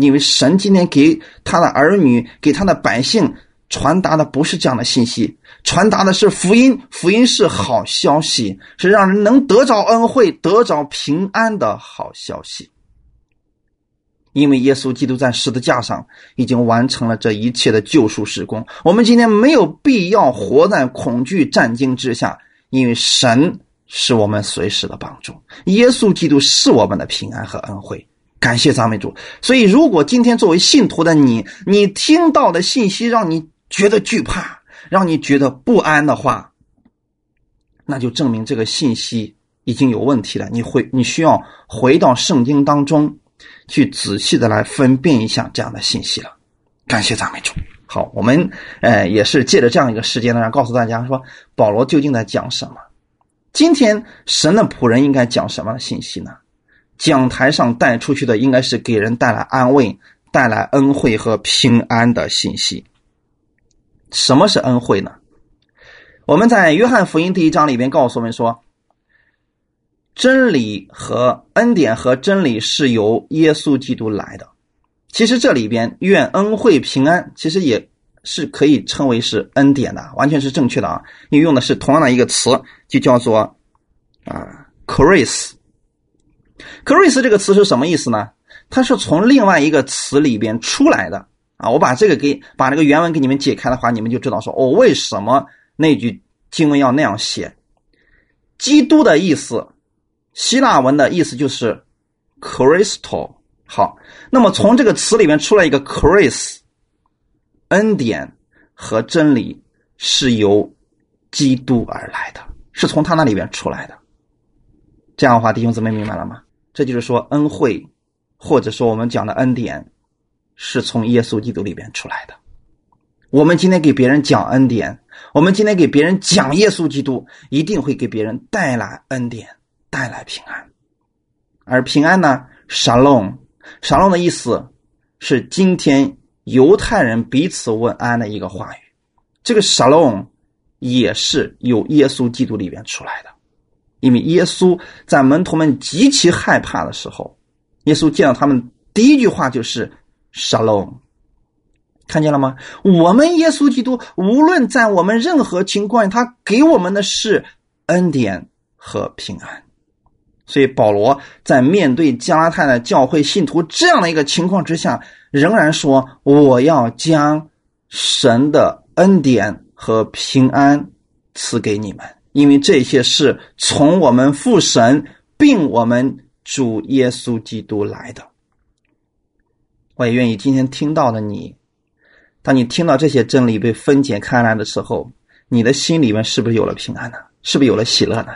因为神今天给他的儿女、给他的百姓传达的不是这样的信息，传达的是福音。福音是好消息，是让人能得着恩惠、得着平安的好消息。因为耶稣基督在十字架上已经完成了这一切的救赎施工，我们今天没有必要活在恐惧战惊之下，因为神是我们随时的帮助，耶稣基督是我们的平安和恩惠。感谢赞美主。所以，如果今天作为信徒的你，你听到的信息让你觉得惧怕，让你觉得不安的话，那就证明这个信息已经有问题了。你会，你需要回到圣经当中。去仔细的来分辨一下这样的信息了，感谢赞美主。好，我们呃也是借着这样一个时间呢，来告诉大家说，保罗究竟在讲什么？今天神的仆人应该讲什么信息呢？讲台上带出去的应该是给人带来安慰、带来恩惠和平安的信息。什么是恩惠呢？我们在约翰福音第一章里边告诉我们说。真理和恩典和真理是由耶稣基督来的。其实这里边愿恩惠平安，其实也是可以称为是恩典的，完全是正确的啊。因为用的是同样的一个词，就叫做啊，Chris。Chris 这个词是什么意思呢？它是从另外一个词里边出来的啊。我把这个给把这个原文给你们解开的话，你们就知道说哦，为什么那句经文要那样写？基督的意思。希腊文的意思就是 “crystal”。好，那么从这个词里面出来一个 “chris”，恩典和真理是由基督而来的，是从他那里边出来的。这样的话，弟兄姊妹明白了吗？这就是说，恩惠或者说我们讲的恩典，是从耶稣基督里边出来的。我们今天给别人讲恩典，我们今天给别人讲耶稣基督，一定会给别人带来恩典。带来平安，而平安呢？Shalom，Shalom 的意思是今天犹太人彼此问安的一个话语。这个 Shalom 也是由耶稣基督里边出来的，因为耶稣在门徒们极其害怕的时候，耶稣见到他们第一句话就是 Shalom，看见了吗？我们耶稣基督无论在我们任何情况下，他给我们的是恩典和平安。所以保罗在面对加拉太的教会信徒这样的一个情况之下，仍然说：“我要将神的恩典和平安赐给你们，因为这些是从我们父神并我们主耶稣基督来的。”我也愿意今天听到的你，当你听到这些真理被分解开来的时候，你的心里面是不是有了平安呢？是不是有了喜乐呢？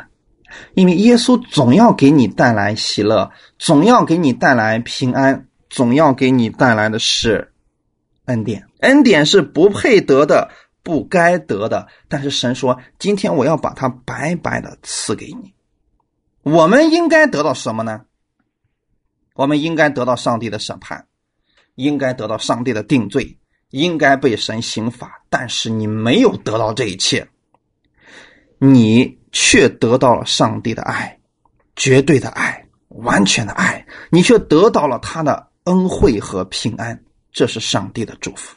因为耶稣总要给你带来喜乐，总要给你带来平安，总要给你带来的是恩典。恩典是不配得的，不该得的。但是神说：“今天我要把它白白的赐给你。”我们应该得到什么呢？我们应该得到上帝的审判，应该得到上帝的定罪，应该被神刑罚。但是你没有得到这一切，你。却得到了上帝的爱，绝对的爱，完全的爱。你却得到了他的恩惠和平安，这是上帝的祝福。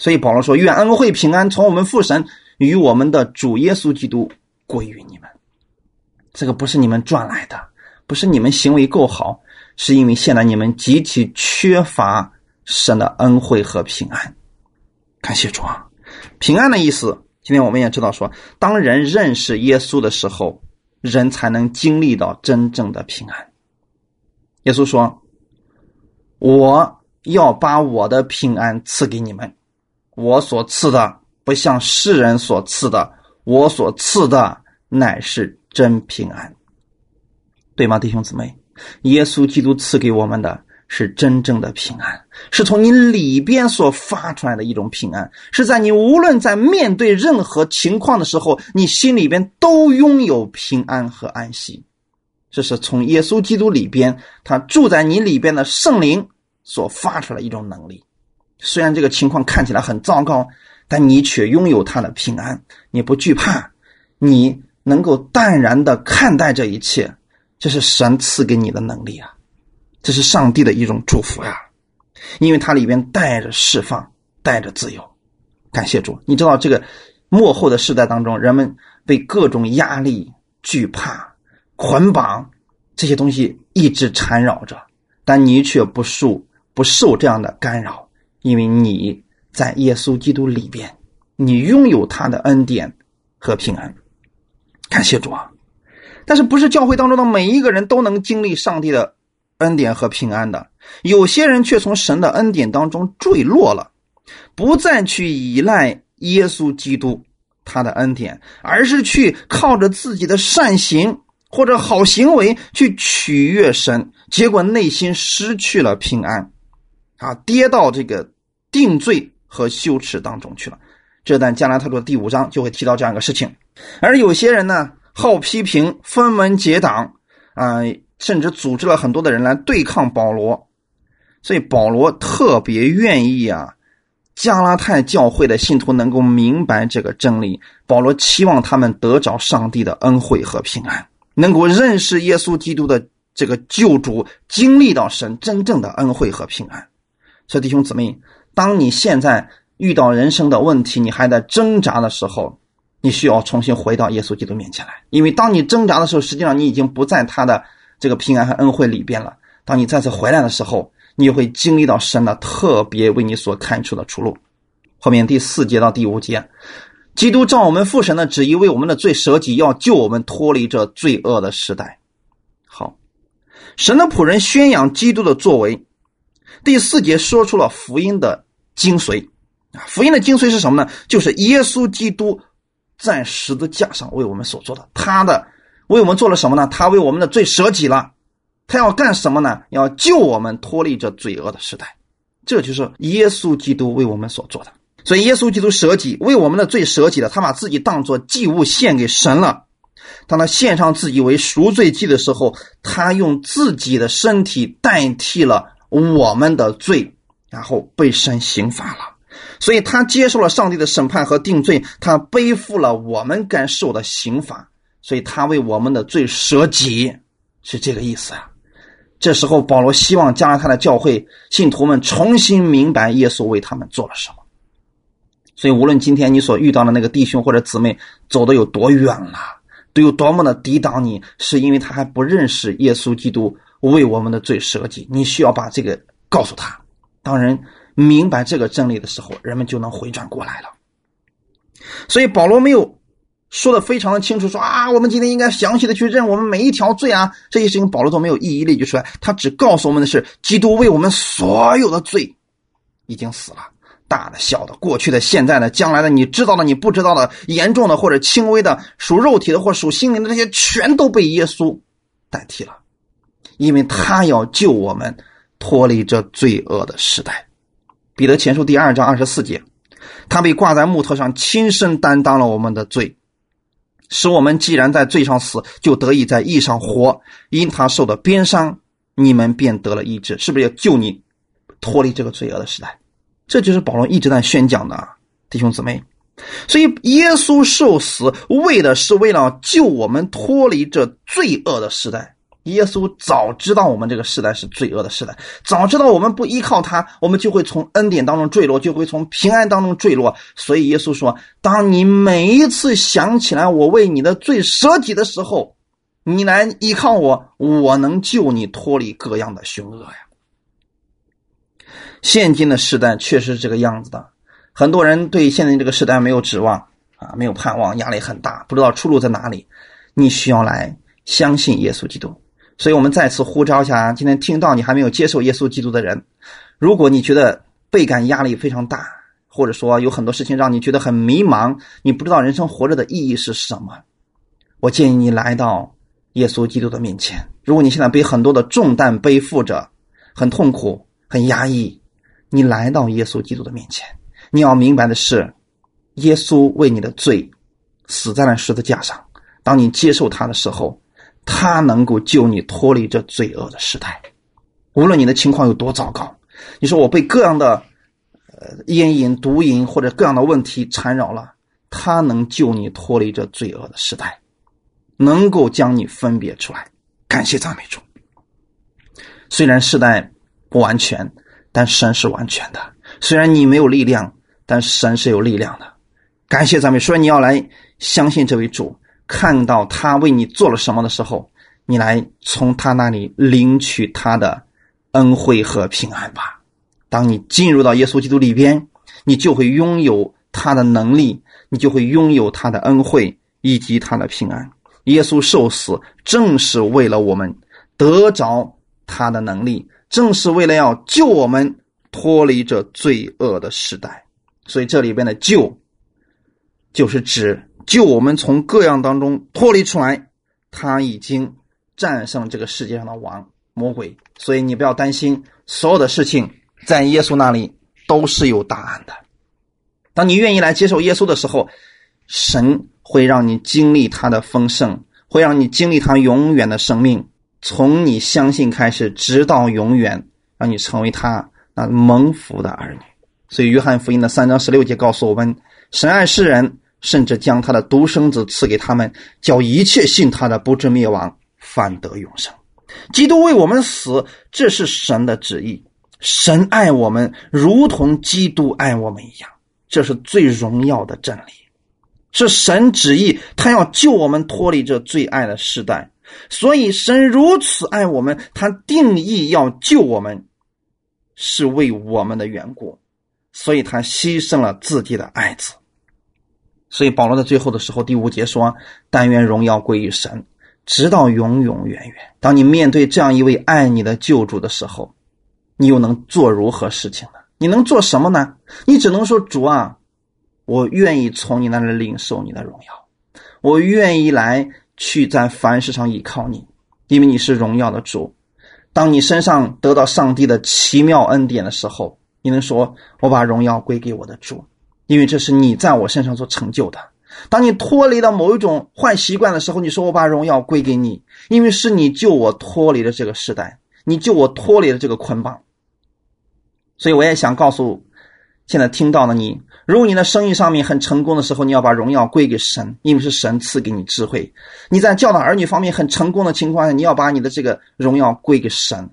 所以保罗说：“愿恩惠平安从我们父神与我们的主耶稣基督归于你们。”这个不是你们赚来的，不是你们行为够好，是因为现在你们极其缺乏神的恩惠和平安。感谢主啊！平安的意思。今天我们也知道，说当人认识耶稣的时候，人才能经历到真正的平安。耶稣说：“我要把我的平安赐给你们，我所赐的不像世人所赐的，我所赐的乃是真平安，对吗，弟兄姊妹？耶稣基督赐给我们的是真正的平安，是从你里边所发出来的一种平安，是在你无论在面对任何情况的时候，你心里边都拥有平安和安息。这是从耶稣基督里边，他住在你里边的圣灵所发出来一种能力。虽然这个情况看起来很糟糕，但你却拥有他的平安，你不惧怕，你能够淡然的看待这一切，这是神赐给你的能力啊，这是上帝的一种祝福呀，因为它里边带着释放，带着自由。感谢主，你知道这个幕后的时代当中，人们被各种压力、惧怕、捆绑这些东西一直缠绕着，但你却不受不受这样的干扰。因为你在耶稣基督里边，你拥有他的恩典和平安，感谢主啊！但是不是教会当中的每一个人都能经历上帝的恩典和平安的？有些人却从神的恩典当中坠落了，不再去依赖耶稣基督他的恩典，而是去靠着自己的善行或者好行为去取悦神，结果内心失去了平安。啊，跌到这个定罪和羞耻当中去了。这段加拉太书第五章就会提到这样一个事情。而有些人呢，好批评、分门结党，啊，甚至组织了很多的人来对抗保罗。所以保罗特别愿意啊，加拉太教会的信徒能够明白这个真理。保罗期望他们得着上帝的恩惠和平安，能够认识耶稣基督的这个救主，经历到神真正的恩惠和平安。所以弟兄姊妹，当你现在遇到人生的问题，你还在挣扎的时候，你需要重新回到耶稣基督面前来。因为当你挣扎的时候，实际上你已经不在他的这个平安和恩惠里边了。当你再次回来的时候，你会经历到神的特别为你所开出的出路。后面第四节到第五节，基督照我们父神的旨意为我们的罪舍己，要救我们脱离这罪恶的时代。好，神的仆人宣扬基督的作为。第四节说出了福音的精髓啊！福音的精髓是什么呢？就是耶稣基督在十字架上为我们所做的。他的为我们做了什么呢？他为我们的罪舍己了。他要干什么呢？要救我们脱离这罪恶的时代。这就是耶稣基督为我们所做的。所以，耶稣基督舍己，为我们的罪舍己了。他把自己当做祭物献给神了。当他献上自己为赎罪祭的时候，他用自己的身体代替了。我们的罪，然后被神刑罚了，所以他接受了上帝的审判和定罪，他背负了我们该受的刑罚，所以他为我们的罪舍己，是这个意思啊。这时候，保罗希望加拉他的教会信徒们重新明白耶稣为他们做了什么。所以，无论今天你所遇到的那个弟兄或者姊妹走的有多远了，都有多么的抵挡你，是因为他还不认识耶稣基督。为我们的罪舍己，你需要把这个告诉他。当人明白这个真理的时候，人们就能回转过来了。所以保罗没有说的非常的清楚，说啊，我们今天应该详细的去认我们每一条罪啊，这些事情保罗都没有一一列举出来。他只告诉我们的是，基督为我们所有的罪已经死了，大的、小的、过去的、现在的、将来的，你知道的、你不知道的，严重的或者轻微的，属肉体的或属心灵的，这些全都被耶稣代替了。因为他要救我们脱离这罪恶的时代，《彼得前书》第二章二十四节，他被挂在木头上，亲身担当了我们的罪，使我们既然在罪上死，就得以在义上活。因他受的鞭伤，你们便得了医治。是不是要救你脱离这个罪恶的时代？这就是保罗一直在宣讲的，弟兄姊妹。所以，耶稣受死，为的是为了救我们脱离这罪恶的时代。耶稣早知道我们这个时代是罪恶的时代，早知道我们不依靠他，我们就会从恩典当中坠落，就会从平安当中坠落。所以耶稣说：“当你每一次想起来我为你的罪舍己的时候，你来依靠我，我能救你脱离各样的凶恶呀。”现今的时代确实是这个样子的，很多人对现在这个时代没有指望啊，没有盼望，压力很大，不知道出路在哪里。你需要来相信耶稣基督。所以，我们再次呼召一下，今天听到你还没有接受耶稣基督的人，如果你觉得倍感压力非常大，或者说有很多事情让你觉得很迷茫，你不知道人生活着的意义是什么，我建议你来到耶稣基督的面前。如果你现在被很多的重担背负着，很痛苦、很压抑，你来到耶稣基督的面前，你要明白的是，耶稣为你的罪死在了十字架上。当你接受他的时候，他能够救你脱离这罪恶的时代。无论你的情况有多糟糕，你说我被各样的呃烟瘾、毒瘾或者各样的问题缠绕了，他能救你脱离这罪恶的时代，能够将你分别出来。感谢赞美主。虽然时代不完全，但神是完全的。虽然你没有力量，但神是有力量的。感谢赞美。说你要来相信这位主，看到他为你做了什么的时候，你来从他那里领取他的恩惠和平安吧。当你进入到耶稣基督里边，你就会拥有他的能力，你就会拥有他的恩惠以及他的平安。耶稣受死，正是为了我们得着。他的能力正是为了要救我们脱离这罪恶的时代，所以这里边的“救”就是指救我们从各样当中脱离出来。他已经战胜这个世界上的王魔鬼，所以你不要担心，所有的事情在耶稣那里都是有答案的。当你愿意来接受耶稣的时候，神会让你经历他的丰盛，会让你经历他永远的生命。从你相信开始，直到永远，让你成为他那蒙福的儿女。所以，约翰福音的三章十六节告诉我们：神爱世人，甚至将他的独生子赐给他们，叫一切信他的不至灭亡，反得永生。基督为我们死，这是神的旨意。神爱我们，如同基督爱我们一样，这是最荣耀的真理，是神旨意，他要救我们脱离这最爱的时代。所以，神如此爱我们，他定义要救我们，是为我们的缘故，所以他牺牲了自己的爱子。所以，保罗在最后的时候，第五节说：“但愿荣耀归于神，直到永永远远。”当你面对这样一位爱你的救主的时候，你又能做如何事情呢？你能做什么呢？你只能说：“主啊，我愿意从你那里领受你的荣耀，我愿意来。”去在凡事上依靠你，因为你是荣耀的主。当你身上得到上帝的奇妙恩典的时候，你能说：“我把荣耀归给我的主，因为这是你在我身上所成就的。”当你脱离了某一种坏习惯的时候，你说：“我把荣耀归给你，因为是你救我脱离了这个时代，你救我脱离了这个捆绑。”所以，我也想告诉现在听到的你。如果你的生意上面很成功的时候，你要把荣耀归给神，因为是神赐给你智慧。你在教导儿女方面很成功的情况下，你要把你的这个荣耀归给神。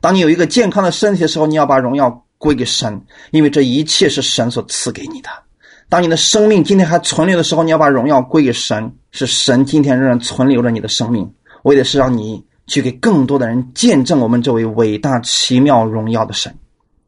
当你有一个健康的身体的时候，你要把荣耀归给神，因为这一切是神所赐给你的。当你的生命今天还存留的时候，你要把荣耀归给神，是神今天仍然存留着你的生命，为的是让你去给更多的人见证我们这位伟大、奇妙、荣耀的神。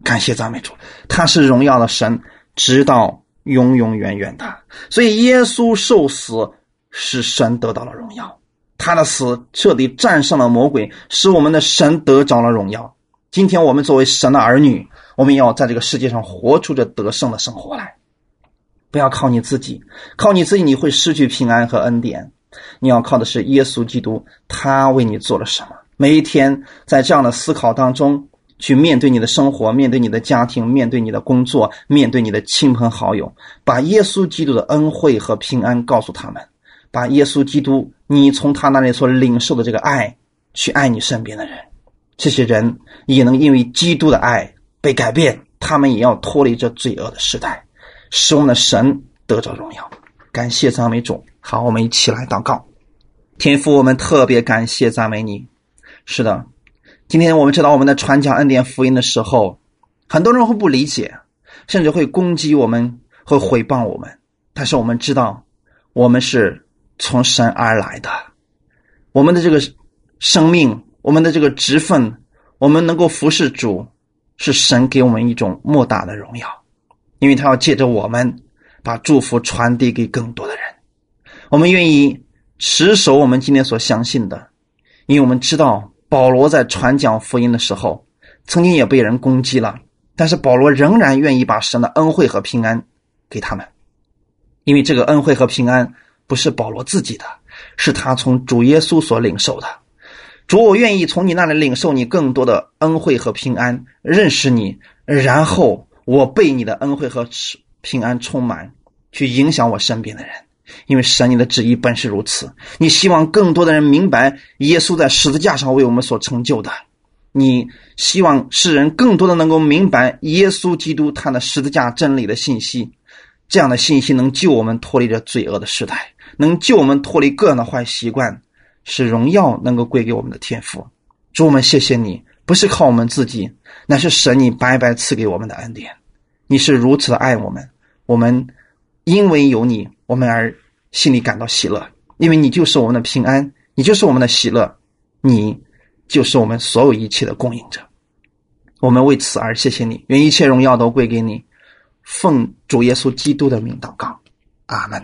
感谢赞美主，他是荣耀的神。直到永永远远的，所以耶稣受死使神得到了荣耀，他的死彻底战胜了魔鬼，使我们的神得着了荣耀。今天我们作为神的儿女，我们要在这个世界上活出这得胜的生活来，不要靠你自己，靠你自己你会失去平安和恩典。你要靠的是耶稣基督，他为你做了什么？每一天在这样的思考当中。去面对你的生活，面对你的家庭，面对你的工作，面对你的亲朋好友，把耶稣基督的恩惠和平安告诉他们，把耶稣基督你从他那里所领受的这个爱，去爱你身边的人，这些人也能因为基督的爱被改变，他们也要脱离这罪恶的时代，使我们的神得着荣耀。感谢赞美主，好，我们一起来祷告，天父，我们特别感谢赞美你，是的。今天我们知道，我们在传讲恩典福音的时候，很多人会不理解，甚至会攻击我们，会毁谤我们。但是我们知道，我们是从神而来的，我们的这个生命，我们的这个职分，我们能够服侍主，是神给我们一种莫大的荣耀，因为他要借着我们，把祝福传递给更多的人。我们愿意持守我们今天所相信的，因为我们知道。保罗在传讲福音的时候，曾经也被人攻击了，但是保罗仍然愿意把神的恩惠和平安给他们，因为这个恩惠和平安不是保罗自己的，是他从主耶稣所领受的。主，我愿意从你那里领受你更多的恩惠和平安，认识你，然后我被你的恩惠和平安充满，去影响我身边的人。因为神，你的旨意本是如此。你希望更多的人明白耶稣在十字架上为我们所成就的。你希望世人更多的能够明白耶稣基督他的十字架真理的信息。这样的信息能救我们脱离这罪恶的时代，能救我们脱离各样的坏习惯，使荣耀能够归给我们的天赋。主，我们谢谢你，不是靠我们自己，乃是神你白白赐给我们的恩典。你是如此的爱我们，我们因为有你，我们而心里感到喜乐，因为你就是我们的平安，你就是我们的喜乐，你就是我们所有一切的供应者。我们为此而谢谢你，愿一切荣耀都归给你。奉主耶稣基督的名祷告，阿门。